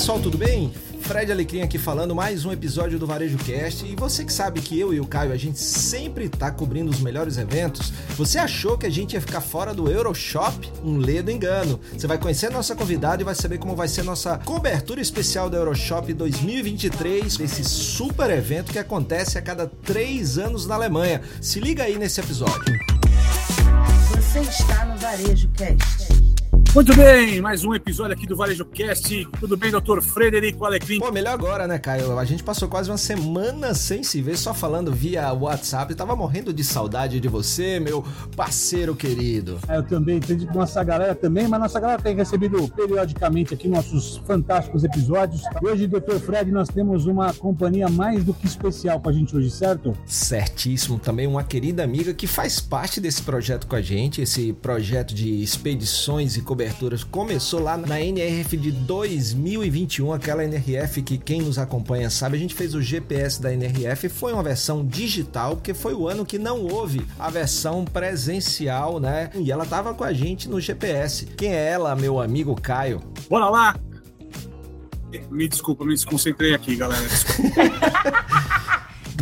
pessoal, tudo bem? Fred Alecrim aqui falando mais um episódio do Varejo Cast e você que sabe que eu e o Caio a gente sempre tá cobrindo os melhores eventos, você achou que a gente ia ficar fora do Euroshop? Um ledo engano. Você vai conhecer a nossa convidada e vai saber como vai ser nossa cobertura especial do Euroshop 2023, desse super evento que acontece a cada três anos na Alemanha. Se liga aí nesse episódio. Você está no Varejo Cast. Muito bem, mais um episódio aqui do Varejo Cast. Tudo bem, doutor Frederico Alecrim? Pô, melhor agora, né, Caio? A gente passou quase uma semana sem se ver, só falando via WhatsApp. Eu tava morrendo de saudade de você, meu parceiro querido. É, eu também, nossa galera também, mas nossa galera tem recebido periodicamente aqui nossos fantásticos episódios. Hoje, doutor Fred, nós temos uma companhia mais do que especial pra gente hoje, certo? Certíssimo. Também uma querida amiga que faz parte desse projeto com a gente, esse projeto de expedições e coberturas coberturas começou lá na NRF de 2021, aquela NRF que quem nos acompanha sabe, a gente fez o GPS da NRF, foi uma versão digital, porque foi o ano que não houve a versão presencial, né? E ela tava com a gente no GPS. Quem é ela, meu amigo Caio? Bora lá! Me desculpa, me desconcentrei aqui, galera.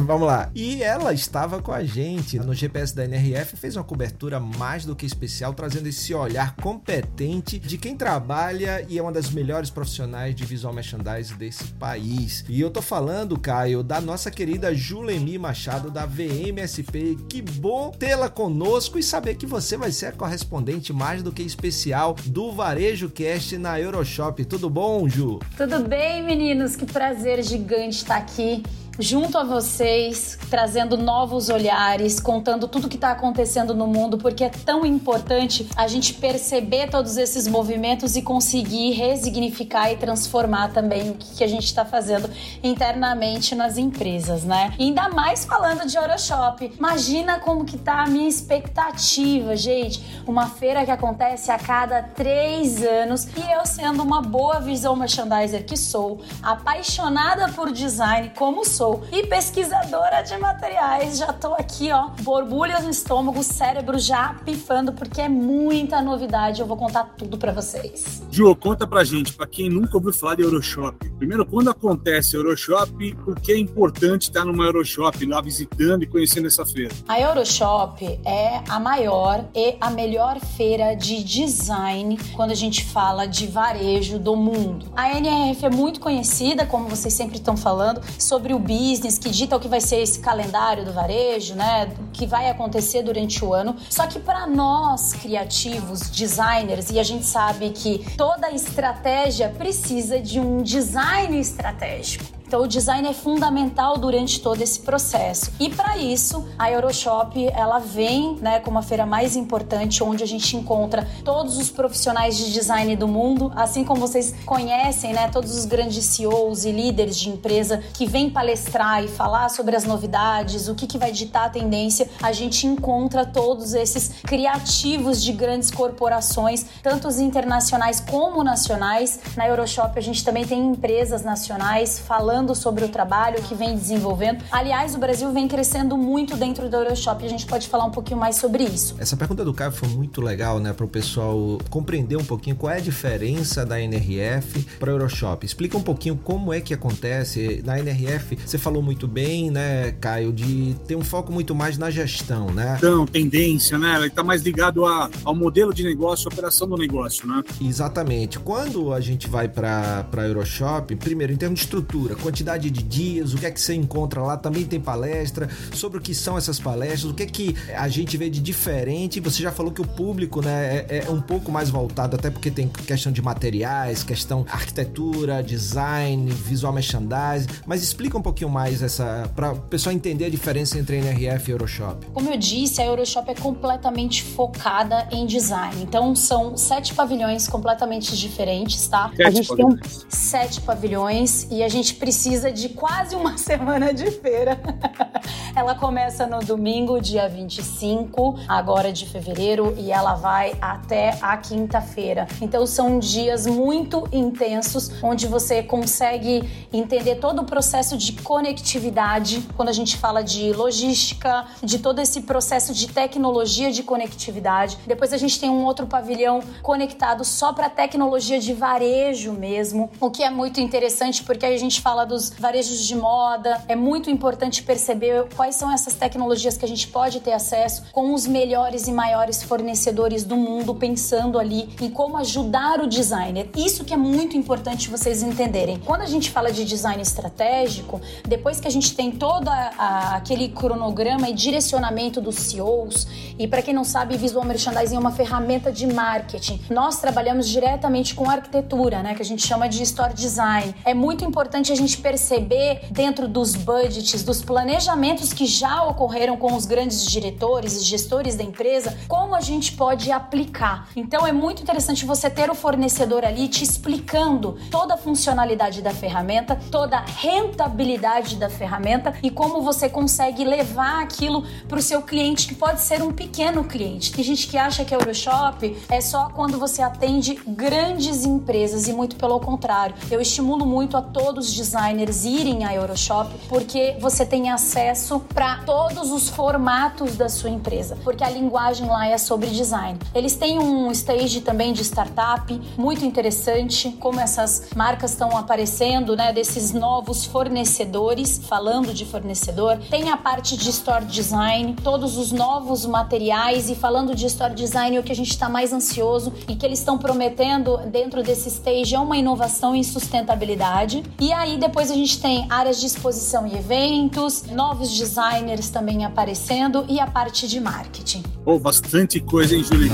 Vamos lá. E ela estava com a gente no GPS da NRF, fez uma cobertura mais do que especial, trazendo esse olhar competente de quem trabalha e é uma das melhores profissionais de visual merchandising desse país. E eu tô falando, Caio, da nossa querida Julemi Machado da VMSP. Que bom tê-la conosco e saber que você vai ser a correspondente mais do que especial do Varejo Cast na Euroshop. Tudo bom, Ju? Tudo bem, meninos? Que prazer gigante estar aqui junto a vocês, trazendo novos olhares, contando tudo que está acontecendo no mundo, porque é tão importante a gente perceber todos esses movimentos e conseguir resignificar e transformar também o que, a gente está fazendo internamente nas empresas, né? E ainda mais falando de Euroshop. Imagina como que tá a minha expectativa, gente. Uma feira que acontece a cada três anos e eu sendo uma boa visual merchandiser que sou, apaixonada por design como sou, sou e pesquisadora de materiais. Já tô aqui, ó, borbulhas no estômago, cérebro já pifando, porque é muita novidade. Eu vou contar tudo para vocês. Ju, conta pra gente, para quem nunca ouviu falar de Euroshop. Primeiro, quando acontece Euroshop, por que é importante estar numa Euroshop lá visitando e conhecendo essa feira? A Euroshop é a maior e a melhor feira de design quando a gente fala de varejo do mundo. A NRF é muito conhecida, como vocês sempre estão falando, sobre o business, que dita o que vai ser esse calendário do varejo, né? O que vai acontecer durante o ano. Só que para nós, criativos, designers, e a gente sabe que toda estratégia precisa de um design estratégico. Então, o design é fundamental durante todo esse processo. E para isso, a Euroshop ela vem, né, como a feira mais importante, onde a gente encontra todos os profissionais de design do mundo, assim como vocês conhecem, né, todos os grandes CEOs e líderes de empresa que vêm palestrar e falar sobre as novidades, o que, que vai ditar a tendência. A gente encontra todos esses criativos de grandes corporações, tanto os internacionais como nacionais. Na Euroshop a gente também tem empresas nacionais falando falando sobre o trabalho que vem desenvolvendo. Aliás, o Brasil vem crescendo muito dentro do Euroshop e a gente pode falar um pouquinho mais sobre isso. Essa pergunta do Caio foi muito legal, né, para o pessoal compreender um pouquinho qual é a diferença da NRF para o Euroshop. Explica um pouquinho como é que acontece. Na NRF, você falou muito bem, né, Caio, de ter um foco muito mais na gestão, né? Então, tendência, né? Ela está mais ligado a, ao modelo de negócio, operação do negócio, né? Exatamente. Quando a gente vai para a Euroshop, primeiro, em termos de estrutura, quantidade de dias, o que é que você encontra lá, também tem palestra sobre o que são essas palestras, o que é que a gente vê de diferente. Você já falou que o público, né, é, é um pouco mais voltado, até porque tem questão de materiais, questão arquitetura, design, visual merchandising, mas explica um pouquinho mais essa para o pessoal entender a diferença entre NRF e Euroshop. Como eu disse, a Euroshop é completamente focada em design. Então são sete pavilhões completamente diferentes, tá? Sete a gente pavilhões. tem sete pavilhões e a gente precisa precisa de quase uma semana de feira. ela começa no domingo, dia 25, agora de fevereiro, e ela vai até a quinta-feira. Então são dias muito intensos onde você consegue entender todo o processo de conectividade, quando a gente fala de logística, de todo esse processo de tecnologia de conectividade. Depois a gente tem um outro pavilhão conectado só para tecnologia de varejo mesmo, o que é muito interessante porque a gente fala dos varejos de moda. É muito importante perceber quais são essas tecnologias que a gente pode ter acesso com os melhores e maiores fornecedores do mundo, pensando ali em como ajudar o designer. Isso que é muito importante vocês entenderem. Quando a gente fala de design estratégico, depois que a gente tem todo aquele cronograma e direcionamento dos CEOs, e para quem não sabe, visual merchandising é uma ferramenta de marketing. Nós trabalhamos diretamente com arquitetura, né, que a gente chama de store design. É muito importante a gente perceber dentro dos budgets, dos planejamentos que já ocorreram com os grandes diretores e gestores da empresa, como a gente pode aplicar. Então é muito interessante você ter o fornecedor ali te explicando toda a funcionalidade da ferramenta, toda a rentabilidade da ferramenta e como você consegue levar aquilo para o seu cliente, que pode ser um pequeno cliente. Tem gente que acha que Euroshop é só quando você atende grandes empresas e muito pelo contrário. Eu estimulo muito a todos os designers irem à Euroshop porque você tem acesso para todos os formatos da sua empresa, porque a linguagem lá é sobre design. Eles têm um stage também de startup muito interessante, como essas marcas estão aparecendo, né, desses novos fornecedores, falando de fornecedor. Tem a parte de store design, todos os novos materiais e falando de store design, o que a gente está mais ansioso e que eles estão prometendo dentro desse stage é uma inovação em sustentabilidade. E aí depois a gente tem áreas de exposição e eventos, novos designers também aparecendo e a parte de marketing. Oh, bastante coisa, hein, Julie?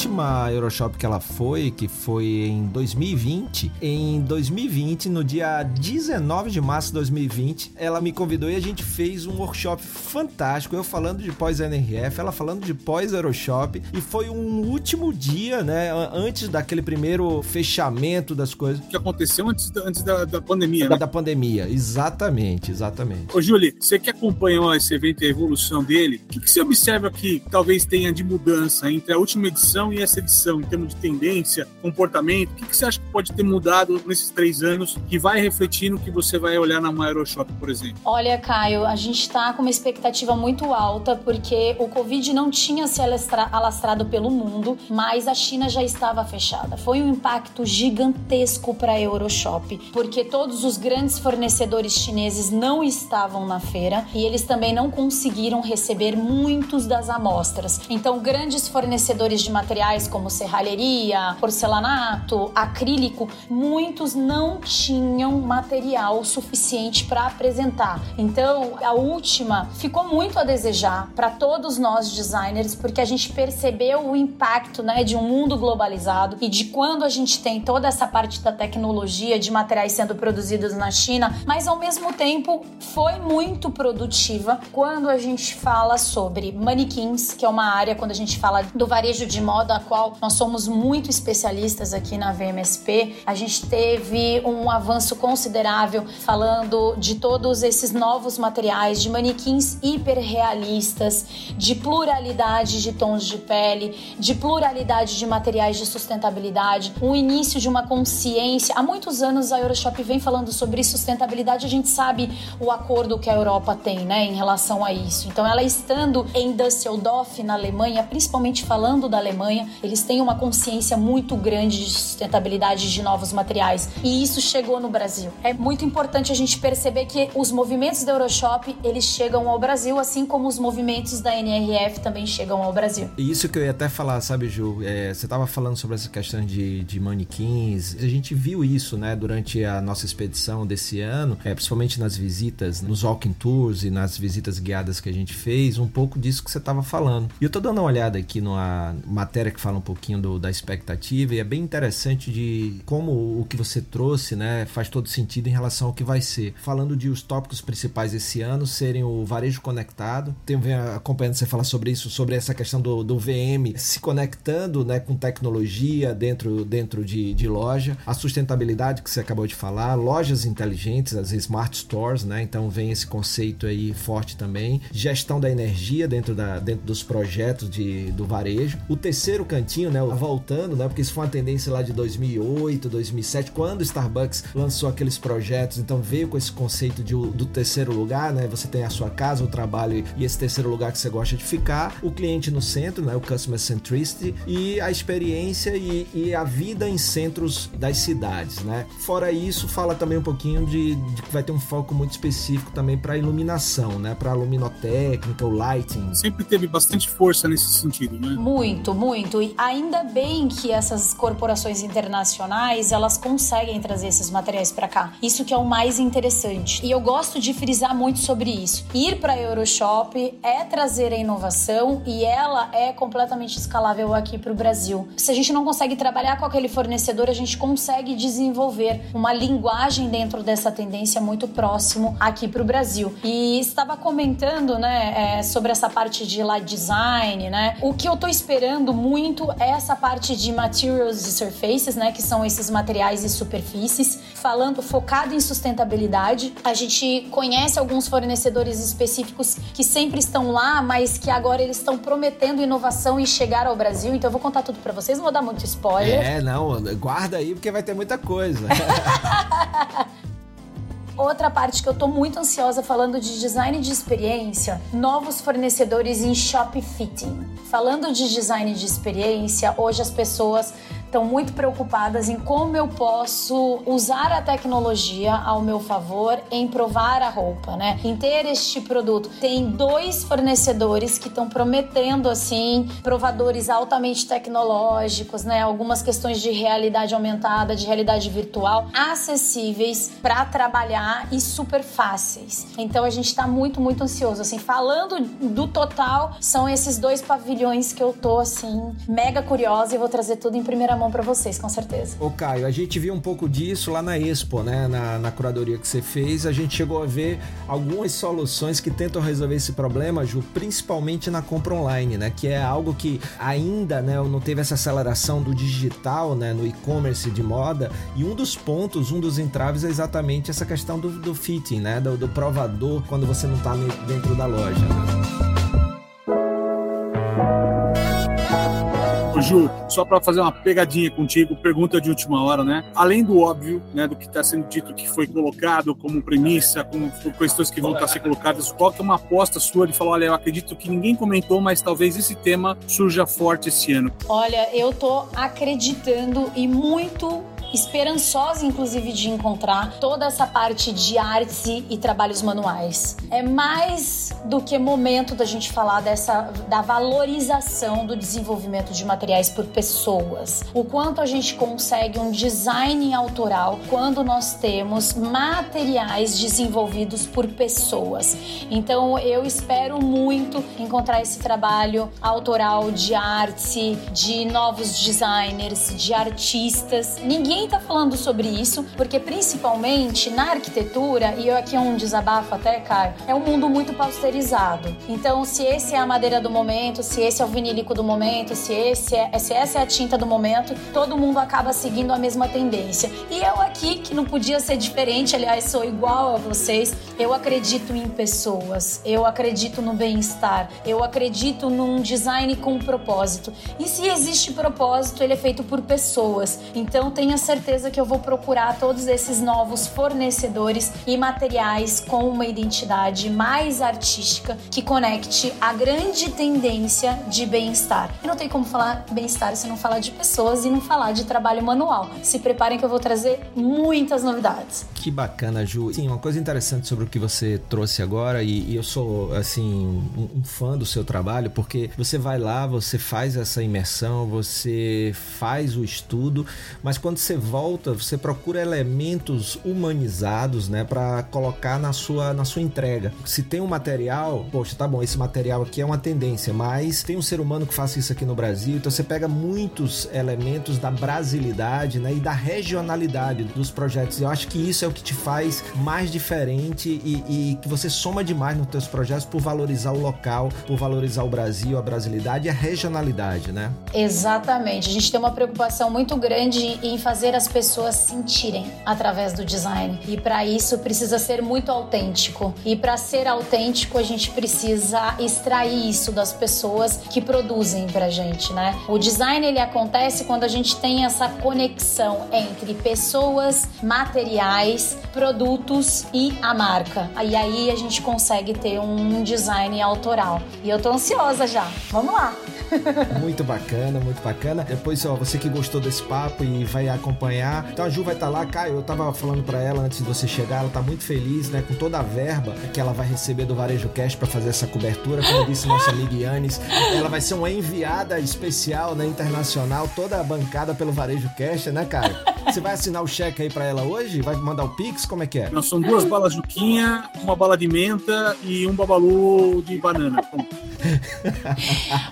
última Euroshop que ela foi, que foi em 2020, em 2020, no dia 19 de março de 2020, ela me convidou e a gente fez um workshop fantástico. Eu falando de pós-NRF, ela falando de pós-Euroshop. E foi um último dia, né? Antes daquele primeiro fechamento das coisas. Que aconteceu antes, antes da, da pandemia, da, né? Da pandemia, exatamente, exatamente. Ô, Julie, você que acompanhou esse evento e a evolução dele, o que, que você observa que talvez tenha de mudança entre a última edição e essa edição, em termos de tendência, comportamento? O que, que você acha que pode ter mudado nesses três anos que vai refletir no que você vai olhar na Aeroshop, por exemplo? Olha, Caio, a gente está com uma expectativa muito alta porque o Covid não tinha se alastrado pelo mundo, mas a China já estava fechada. Foi um impacto gigantesco para a Euroshop, porque todos os grandes fornecedores chineses não estavam na feira e eles também não conseguiram receber muitos das amostras. Então, grandes fornecedores de materiais como serralheria, porcelanato, acrílico, muitos não tinham material suficiente para apresentar. Então, a última ficou muito a desejar para todos nós designers, porque a gente percebeu o impacto, né, de um mundo globalizado e de quando a gente tem toda essa parte da tecnologia de materiais sendo produzidos na China, mas ao mesmo tempo foi muito produtiva quando a gente fala sobre manequins, que é uma área quando a gente fala do varejo de moda qual nós somos muito especialistas aqui na VMSP, a gente teve um avanço considerável falando de todos esses novos materiais, de manequins hiperrealistas, de pluralidade de tons de pele, de pluralidade de materiais de sustentabilidade, um início de uma consciência. Há muitos anos a Euroshop vem falando sobre sustentabilidade, a gente sabe o acordo que a Europa tem, né, em relação a isso. Então, ela estando em Düsseldorf, na Alemanha, principalmente falando da Alemanha, eles têm uma consciência muito grande de sustentabilidade de novos materiais e isso chegou no Brasil. É muito importante a gente perceber que os movimentos da Euroshop eles chegam ao Brasil, assim como os movimentos da NRF também chegam ao Brasil. E isso que eu ia até falar, sabe, Ju? É, você estava falando sobre essa questão de, de manequins. A gente viu isso, né, durante a nossa expedição desse ano, é, principalmente nas visitas, nos walking tours e nas visitas guiadas que a gente fez, um pouco disso que você estava falando. E eu tô dando uma olhada aqui numa matéria matéria que fala um pouquinho do, da expectativa e é bem interessante de como o que você trouxe, né, faz todo sentido em relação ao que vai ser. Falando de os tópicos principais esse ano serem o varejo conectado, tenho acompanhando você falar sobre isso, sobre essa questão do, do VM se conectando, né, com tecnologia dentro, dentro de, de loja, a sustentabilidade que você acabou de falar, lojas inteligentes, as smart stores, né, então vem esse conceito aí forte também, gestão da energia dentro, da, dentro dos projetos de, do varejo. O terceiro cantinho, né, voltando, né, porque isso foi uma tendência lá de 2008, 2007, quando o Starbucks lançou aqueles projetos, então veio com esse conceito de, do terceiro lugar, né, você tem a sua casa, o trabalho e esse terceiro lugar que você gosta de ficar, o cliente no centro, né, o customer centricity e a experiência e, e a vida em centros das cidades, né. Fora isso, fala também um pouquinho de, de que vai ter um foco muito específico também para iluminação, né, para luminotécnica, o lighting. Sempre teve bastante força nesse sentido, né? Muito, muito. E ainda bem que essas corporações internacionais, elas conseguem trazer esses materiais para cá. Isso que é o mais interessante. E eu gosto de frisar muito sobre isso. Ir para Euroshop é trazer a inovação e ela é completamente escalável aqui para o Brasil. Se a gente não consegue trabalhar com aquele fornecedor, a gente consegue desenvolver uma linguagem dentro dessa tendência muito próximo aqui para o Brasil. E estava comentando, né, é, sobre essa parte de light design, né? O que eu tô esperando muito é essa parte de materials e surfaces, né, que são esses materiais e superfícies, falando focado em sustentabilidade. A gente conhece alguns fornecedores específicos que sempre estão lá, mas que agora eles estão prometendo inovação e chegar ao Brasil. Então eu vou contar tudo para vocês, não vou dar muito spoiler. É, não, guarda aí porque vai ter muita coisa. Outra parte que eu tô muito ansiosa falando de design de experiência, novos fornecedores em shop fitting. Falando de design de experiência, hoje as pessoas estão muito preocupadas em como eu posso usar a tecnologia ao meu favor em provar a roupa, né? Em ter este produto. Tem dois fornecedores que estão prometendo assim provadores altamente tecnológicos, né? Algumas questões de realidade aumentada, de realidade virtual, acessíveis para trabalhar e super fáceis. Então a gente está muito muito ansioso assim. Falando do total, são esses dois pavilhões que eu tô assim mega curiosa e vou trazer tudo em primeira mão para vocês, com certeza. Ô Caio, a gente viu um pouco disso lá na Expo, né? Na, na curadoria que você fez, a gente chegou a ver algumas soluções que tentam resolver esse problema, Ju, principalmente na compra online, né? Que é algo que ainda, né, não teve essa aceleração do digital, né, no e-commerce de moda. E um dos pontos, um dos entraves é exatamente essa questão do, do fitting, né? Do, do provador quando você não está dentro da loja. Né? Ju, só para fazer uma pegadinha contigo, pergunta de última hora, né? Além do óbvio, né, do que está sendo dito que foi colocado como premissa, como questões que vão estar tá sendo colocadas, qual que é uma aposta sua de falar, olha, eu acredito que ninguém comentou, mas talvez esse tema surja forte esse ano? Olha, eu tô acreditando e muito esperançosa, inclusive, de encontrar toda essa parte de arte e trabalhos manuais. É mais do que momento da gente falar dessa da valorização do desenvolvimento de materiais por pessoas. O quanto a gente consegue um design autoral quando nós temos materiais desenvolvidos por pessoas. Então eu espero muito encontrar esse trabalho autoral de arte, de novos designers, de artistas. Ninguém ninguém está falando sobre isso, porque principalmente na arquitetura, e aqui é um desabafo até, Caio, é um mundo muito pausterizado. Então, se esse é a madeira do momento, se esse é o vinílico do momento, se, esse é, se essa é a tinta do momento, todo mundo acaba seguindo a mesma tendência. E eu aqui, que não podia ser diferente, aliás, sou igual a vocês, eu acredito em pessoas, eu acredito no bem-estar, eu acredito num design com propósito. E se existe propósito, ele é feito por pessoas. Então, tenha certeza que eu vou procurar todos esses novos fornecedores e materiais com uma identidade mais artística que conecte a grande tendência de bem-estar. E não tem como falar bem-estar se não falar de pessoas e não falar de trabalho manual. Se preparem que eu vou trazer muitas novidades. Que bacana, Ju. Sim, uma coisa interessante sobre o que você trouxe agora, e, e eu sou, assim, um, um fã do seu trabalho, porque você vai lá, você faz essa imersão, você faz o estudo, mas quando você volta, você procura elementos humanizados, né, para colocar na sua na sua entrega. Se tem um material, poxa, tá bom, esse material aqui é uma tendência, mas tem um ser humano que faça isso aqui no Brasil, então você pega muitos elementos da brasilidade, né, e da regionalidade dos projetos. Eu acho que isso é o que te faz mais diferente e, e que você soma demais nos teus projetos por valorizar o local, por valorizar o Brasil, a brasilidade e a regionalidade, né? Exatamente. A gente tem uma preocupação muito grande em fazer as pessoas sentirem através do design. E para isso precisa ser muito autêntico. E para ser autêntico, a gente precisa extrair isso das pessoas que produzem pra gente, né? O design ele acontece quando a gente tem essa conexão entre pessoas, materiais, produtos e a marca. E aí a gente consegue ter um design autoral. E eu tô ansiosa já. Vamos lá. muito bacana, muito bacana. Depois, ó, você que gostou desse papo e vai acompanhar. Então a Ju vai estar tá lá, Caio. Eu tava falando para ela antes de você chegar, ela tá muito feliz, né, com toda a verba que ela vai receber do Varejo Cash para fazer essa cobertura. Como disse nossa amiga Yannis, ela vai ser uma enviada especial, né, internacional, toda bancada pelo Varejo Cash, né, Caio? Você vai assinar o cheque aí para ela hoje? Vai mandar o Pix? Como é que é? Nós são duas balas Juquinha, uma bala de menta e um babalu de banana.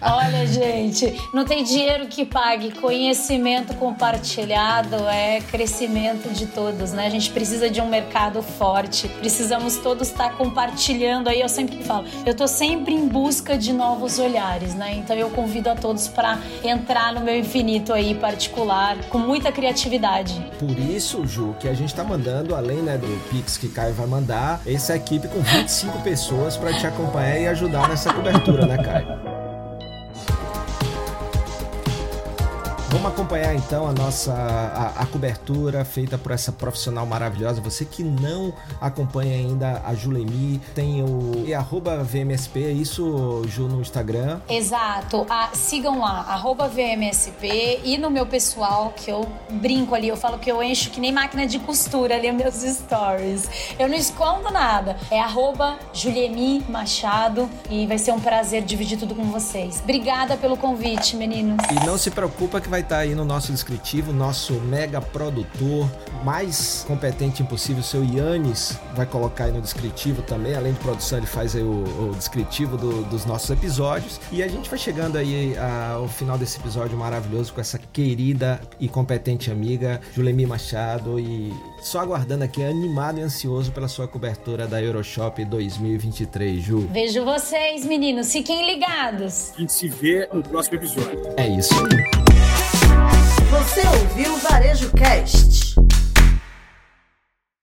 Olha, gente, não tem dinheiro que pague. Conhecimento compartilhado é crescimento de todos, né? A gente precisa de um mercado forte. Precisamos todos estar compartilhando aí. Eu sempre falo, eu tô sempre em busca de novos olhares, né? Então eu convido a todos para entrar no meu infinito aí particular com muita criatividade. Por isso, Ju, que a gente tá mandando, além né, do Pix que Caio vai mandar, essa equipe com 25 pessoas para te acompanhar e ajudar nessa cobertura, né, Caio? Vamos acompanhar então a nossa a, a, cobertura feita por essa profissional maravilhosa. Você que não acompanha ainda a Julemi, tem o e arroba VMSP, é isso, Ju, no Instagram? Exato. Ah, sigam lá, arroba VMSP e no meu pessoal, que eu brinco ali, eu falo que eu encho que nem máquina de costura ali meus stories. Eu não escondo nada. É arroba Juliemi Machado e vai ser um prazer dividir tudo com vocês. Obrigada pelo convite, meninos. E não se preocupa que vai estar tá aí no nosso descritivo, nosso mega produtor mais competente impossível, o seu Yannis, vai colocar aí no descritivo também. Além de produção, ele faz aí o, o descritivo do, dos nossos episódios. E a gente vai chegando aí ao final desse episódio maravilhoso com essa querida e competente amiga, Julemi Machado. E só aguardando aqui, animado e ansioso pela sua cobertura da Euroshop 2023, Ju. Vejo vocês, meninos. Fiquem ligados. A gente se vê no próximo episódio. É isso aí. Você ouviu o Varejo Cast.